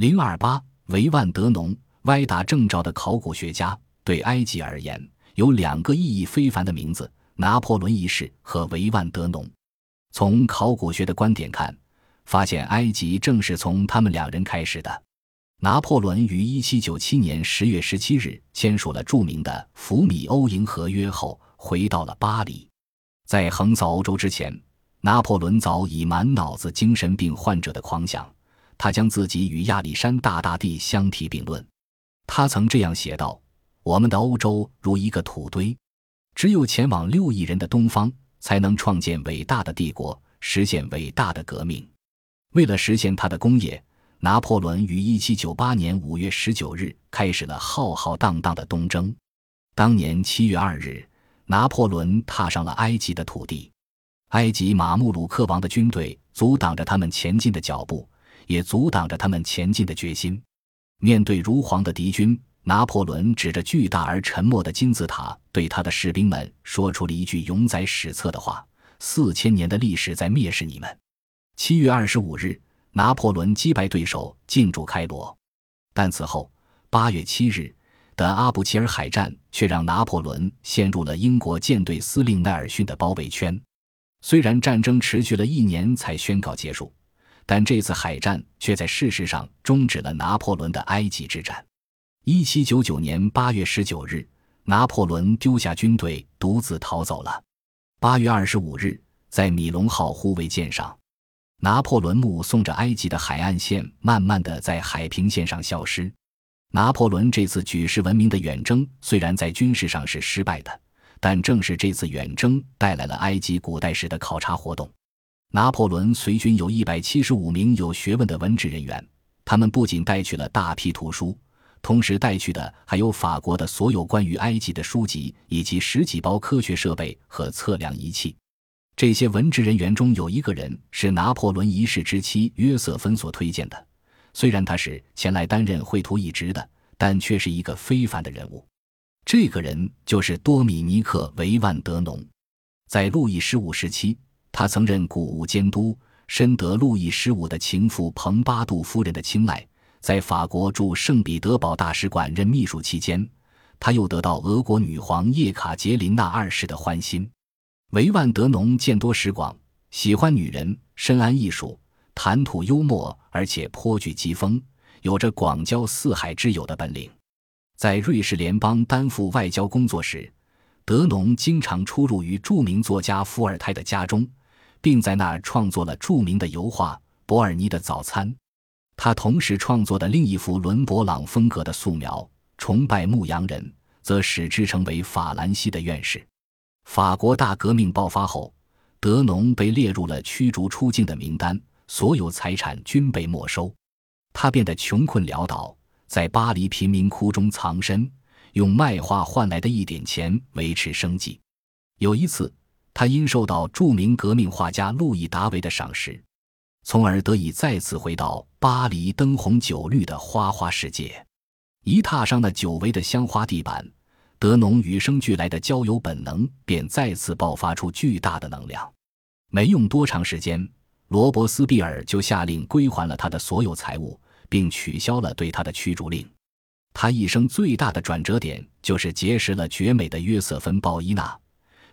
零二八，维万德农，歪打正着的考古学家。对埃及而言，有两个意义非凡的名字：拿破仑一世和维万德农。从考古学的观点看，发现埃及正是从他们两人开始的。拿破仑于一七九七年十月十七日签署了著名的《福米欧营合约》后，回到了巴黎。在横扫欧洲之前，拿破仑早已满脑子精神病患者的狂想。他将自己与亚历山大大帝相提并论。他曾这样写道：“我们的欧洲如一个土堆，只有前往六亿人的东方，才能创建伟大的帝国，实现伟大的革命。”为了实现他的功业，拿破仑于1798年5月19日开始了浩浩荡荡的东征。当年7月2日，拿破仑踏上了埃及的土地，埃及马穆鲁克王的军队阻挡着他们前进的脚步。也阻挡着他们前进的决心。面对如簧的敌军，拿破仑指着巨大而沉默的金字塔，对他的士兵们说出了一句永载史册的话：“四千年的历史在蔑视你们。”七月二十五日，拿破仑击败对手，进驻开罗。但此后，八月七日的阿布齐尔海战却让拿破仑陷入了英国舰队司令奈尔逊的包围圈。虽然战争持续了一年才宣告结束。但这次海战却在事实上终止了拿破仑的埃及之战。一七九九年八月十九日，拿破仑丢下军队，独自逃走了。八月二十五日，在米龙号护卫舰上，拿破仑目送着埃及的海岸线慢慢的在海平线上消失。拿破仑这次举世闻名的远征虽然在军事上是失败的，但正是这次远征带来了埃及古代史的考察活动。拿破仑随军有一百七十五名有学问的文职人员，他们不仅带去了大批图书，同时带去的还有法国的所有关于埃及的书籍，以及十几包科学设备和测量仪器。这些文职人员中有一个人是拿破仑一世之妻约瑟芬所推荐的，虽然他是前来担任绘图一职的，但却是一个非凡的人物。这个人就是多米尼克·维万德农，在路易十五时期。他曾任谷物监督，深得路易十五的情妇蓬巴杜夫人的青睐。在法国驻圣彼得堡大使馆任秘书期间，他又得到俄国女皇叶卡捷琳娜二世的欢心。维万德农见多识广，喜欢女人，深谙艺术，谈吐幽默，而且颇具机锋，有着广交四海之友的本领。在瑞士联邦担负外交工作时，德农经常出入于著名作家伏尔泰的家中。并在那儿创作了著名的油画《伯尔尼的早餐》。他同时创作的另一幅伦勃朗风格的素描《崇拜牧羊人》，则使之成为法兰西的院士。法国大革命爆发后，德农被列入了驱逐出境的名单，所有财产均被没收。他变得穷困潦倒，在巴黎贫民窟中藏身，用卖画换来的一点钱维持生计。有一次。他因受到著名革命画家路易·达维的赏识，从而得以再次回到巴黎灯红酒绿的花花世界。一踏上那久违的香花地板，德农与生俱来的交友本能便再次爆发出巨大的能量。没用多长时间，罗伯斯庇尔就下令归还了他的所有财物，并取消了对他的驱逐令。他一生最大的转折点就是结识了绝美的约瑟芬·鲍伊娜。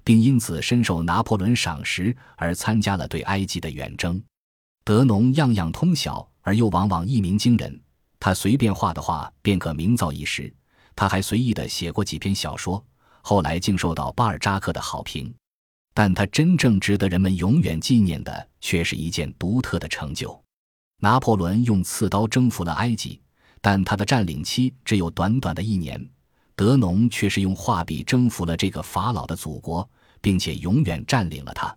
并因此深受拿破仑赏识，而参加了对埃及的远征。德农样样通晓，而又往往一鸣惊人。他随便画的画便可名噪一时。他还随意地写过几篇小说，后来竟受到巴尔扎克的好评。但他真正值得人们永远纪念的，却是一件独特的成就：拿破仑用刺刀征服了埃及，但他的占领期只有短短的一年。德农却是用画笔征服了这个法老的祖国。并且永远占领了他。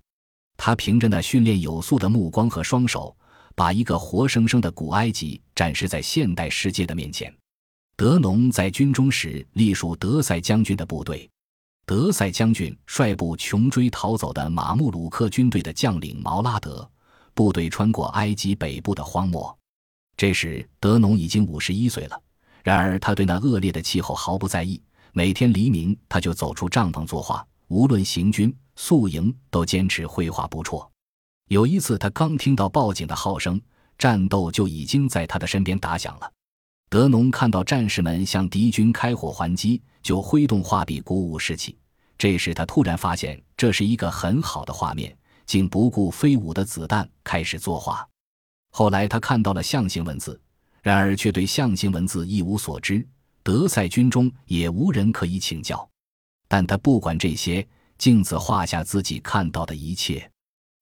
他凭着那训练有素的目光和双手，把一个活生生的古埃及展示在现代世界的面前。德农在军中时隶属德塞将军的部队，德塞将军率部穷追逃走的马穆鲁克军队的将领毛拉德，部队穿过埃及北部的荒漠。这时，德农已经五十一岁了。然而，他对那恶劣的气候毫不在意。每天黎明，他就走出帐篷作画。无论行军宿营，都坚持绘画不辍。有一次，他刚听到报警的号声，战斗就已经在他的身边打响了。德农看到战士们向敌军开火还击，就挥动画笔鼓舞士气。这时他突然发现这是一个很好的画面，竟不顾飞舞的子弹开始作画。后来他看到了象形文字，然而却对象形文字一无所知。德塞军中也无人可以请教，但他不管这些，镜子画下自己看到的一切。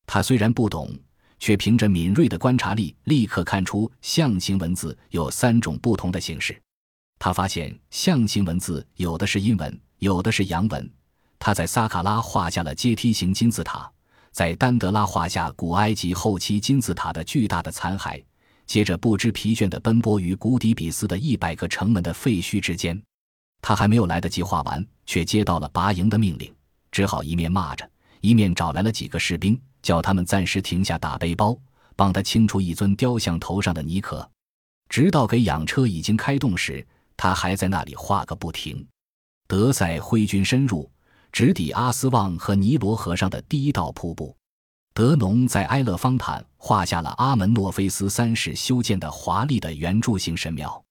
他虽然不懂，却凭着敏锐的观察力，立刻看出象形文字有三种不同的形式。他发现象形文字有的是阴文，有的是阳文。他在撒卡拉画下了阶梯形金字塔，在丹德拉画下古埃及后期金字塔的巨大的残骸，接着不知疲倦地奔波于古底比斯的一百个城门的废墟之间。他还没有来得及画完，却接到了拔营的命令，只好一面骂着，一面找来了几个士兵，叫他们暂时停下打背包，帮他清除一尊雕像头上的泥壳。直到给养车已经开动时，他还在那里画个不停。德塞挥军深入。直抵阿斯旺和尼罗河上的第一道瀑布，德农在埃勒方坦画下了阿门诺菲斯三世修建的华丽的圆柱形神庙。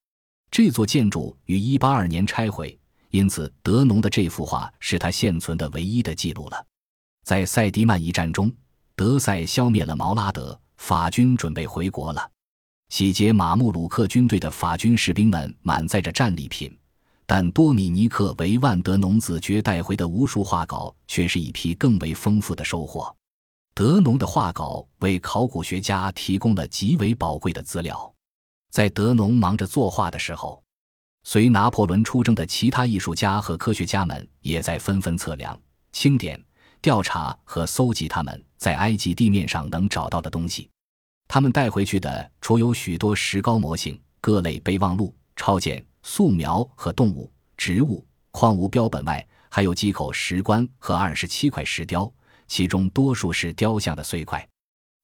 这座建筑于182年拆毁，因此德农的这幅画是他现存的唯一的记录了。在塞迪曼一战中，德塞消灭了毛拉德，法军准备回国了。洗劫马穆鲁克军队的法军士兵们满载着战利品。但多米尼克·维万德农子爵带回的无数画稿，却是一批更为丰富的收获。德农的画稿为考古学家提供了极为宝贵的资料。在德农忙着作画的时候，随拿破仑出征的其他艺术家和科学家们也在纷纷测量、清点、调查和搜集他们在埃及地面上能找到的东西。他们带回去的除有许多石膏模型、各类备忘录、抄件。素描和动物、植物、矿物标本外，还有几口石棺和二十七块石雕，其中多数是雕像的碎块。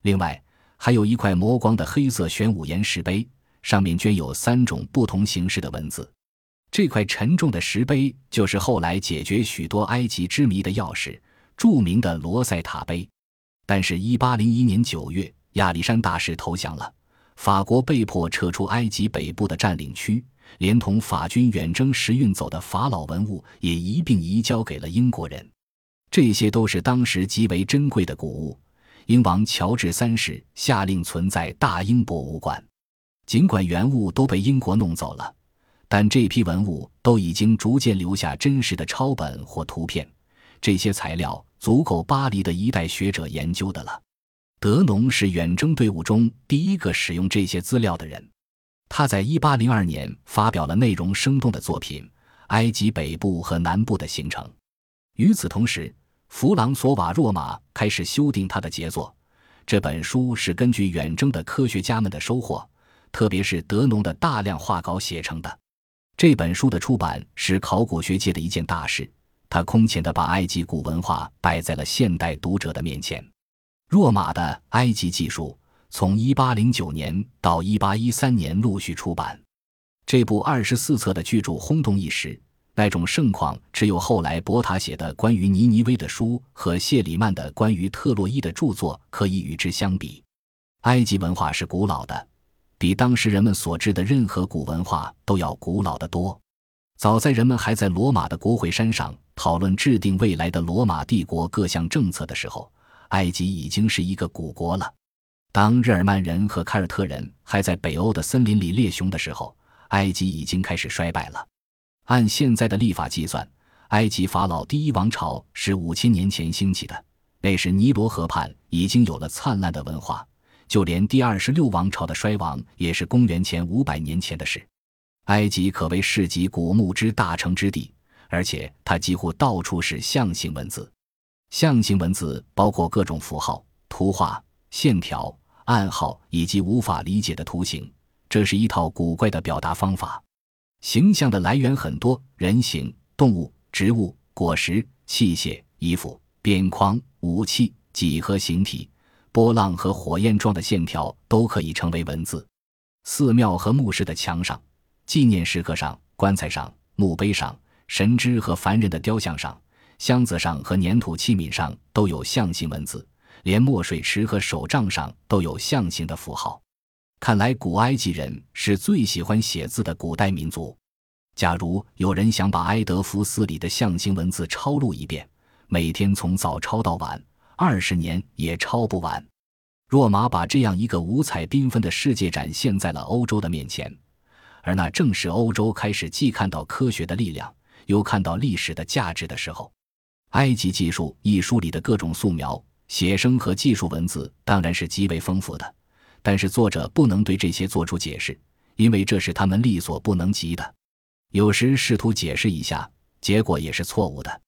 另外，还有一块磨光的黑色玄武岩石碑，上面镌有三种不同形式的文字。这块沉重的石碑就是后来解决许多埃及之谜的钥匙——著名的罗塞塔碑。但是，一八零一年九月，亚历山大师投降了，法国被迫撤出埃及北部的占领区。连同法军远征时运走的法老文物也一并移交给了英国人，这些都是当时极为珍贵的古物。英王乔治三世下令存在大英博物馆。尽管原物都被英国弄走了，但这批文物都已经逐渐留下真实的抄本或图片。这些材料足够巴黎的一代学者研究的了。德农是远征队伍中第一个使用这些资料的人。他在1802年发表了内容生动的作品《埃及北部和南部的形成》。与此同时，弗朗索瓦·若马开始修订他的杰作。这本书是根据远征的科学家们的收获，特别是德农的大量画稿写成的。这本书的出版是考古学界的一件大事，他空前地把埃及古文化摆在了现代读者的面前。若马的《埃及技术》。从一八零九年到一八一三年陆续出版，这部二十四册的巨著轰动一时。那种盛况，只有后来博塔写的关于尼尼微的书和谢里曼的关于特洛伊的著作可以与之相比。埃及文化是古老的，比当时人们所知的任何古文化都要古老的多。早在人们还在罗马的国会山上讨论制定未来的罗马帝国各项政策的时候，埃及已经是一个古国了。当日耳曼人和凯尔特人还在北欧的森林里猎熊的时候，埃及已经开始衰败了。按现在的历法计算，埃及法老第一王朝是五千年前兴起的，那时尼罗河畔已经有了灿烂的文化。就连第二十六王朝的衰亡也是公元前五百年前的事。埃及可谓世纪古墓之大成之地，而且它几乎到处是象形文字。象形文字包括各种符号、图画、线条。暗号以及无法理解的图形，这是一套古怪的表达方法。形象的来源很多：人形、动物、植物、果实、器械、衣服、边框、武器、几何形体、波浪和火焰状的线条都可以成为文字。寺庙和墓室的墙上、纪念石刻上、棺材上、墓碑上、神祗和凡人的雕像上、箱子上和粘土器皿上都有象形文字。连墨水池和手杖上都有象形的符号。看来古埃及人是最喜欢写字的古代民族。假如有人想把埃德福斯里的象形文字抄录一遍，每天从早抄到晚，二十年也抄不完。若马把这样一个五彩缤纷的世界展现在了欧洲的面前，而那正是欧洲开始既看到科学的力量，又看到历史的价值的时候。《埃及技术》一书里的各种素描、写生和技术文字当然是极为丰富的。但是作者不能对这些做出解释，因为这是他们力所不能及的。有时试图解释一下，结果也是错误的。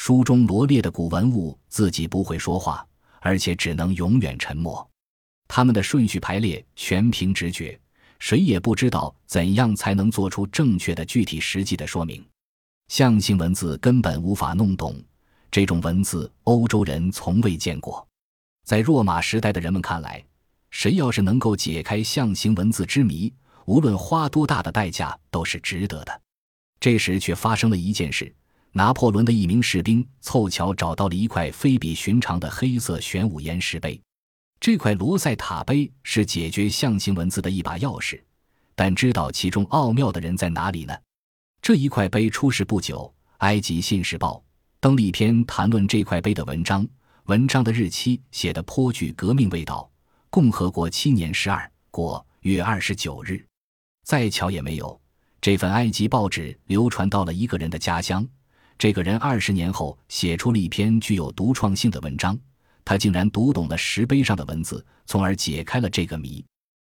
书中罗列的古文物自己不会说话，而且只能永远沉默。他们的顺序排列全凭直觉，谁也不知道怎样才能做出正确的具体实际的说明。象形文字根本无法弄懂，这种文字欧洲人从未见过。在罗马时代的人们看来。谁要是能够解开象形文字之谜，无论花多大的代价都是值得的。这时却发生了一件事：拿破仑的一名士兵凑巧找到了一块非比寻常的黑色玄武岩石碑。这块罗塞塔碑是解决象形文字的一把钥匙，但知道其中奥妙的人在哪里呢？这一块碑出世不久，《埃及信使报》登了一篇谈论这块碑的文章，文章的日期写得颇具革命味道。共和国七年十二国月二十九日，再巧也没有，这份埃及报纸流传到了一个人的家乡。这个人二十年后写出了一篇具有独创性的文章，他竟然读懂了石碑上的文字，从而解开了这个谜。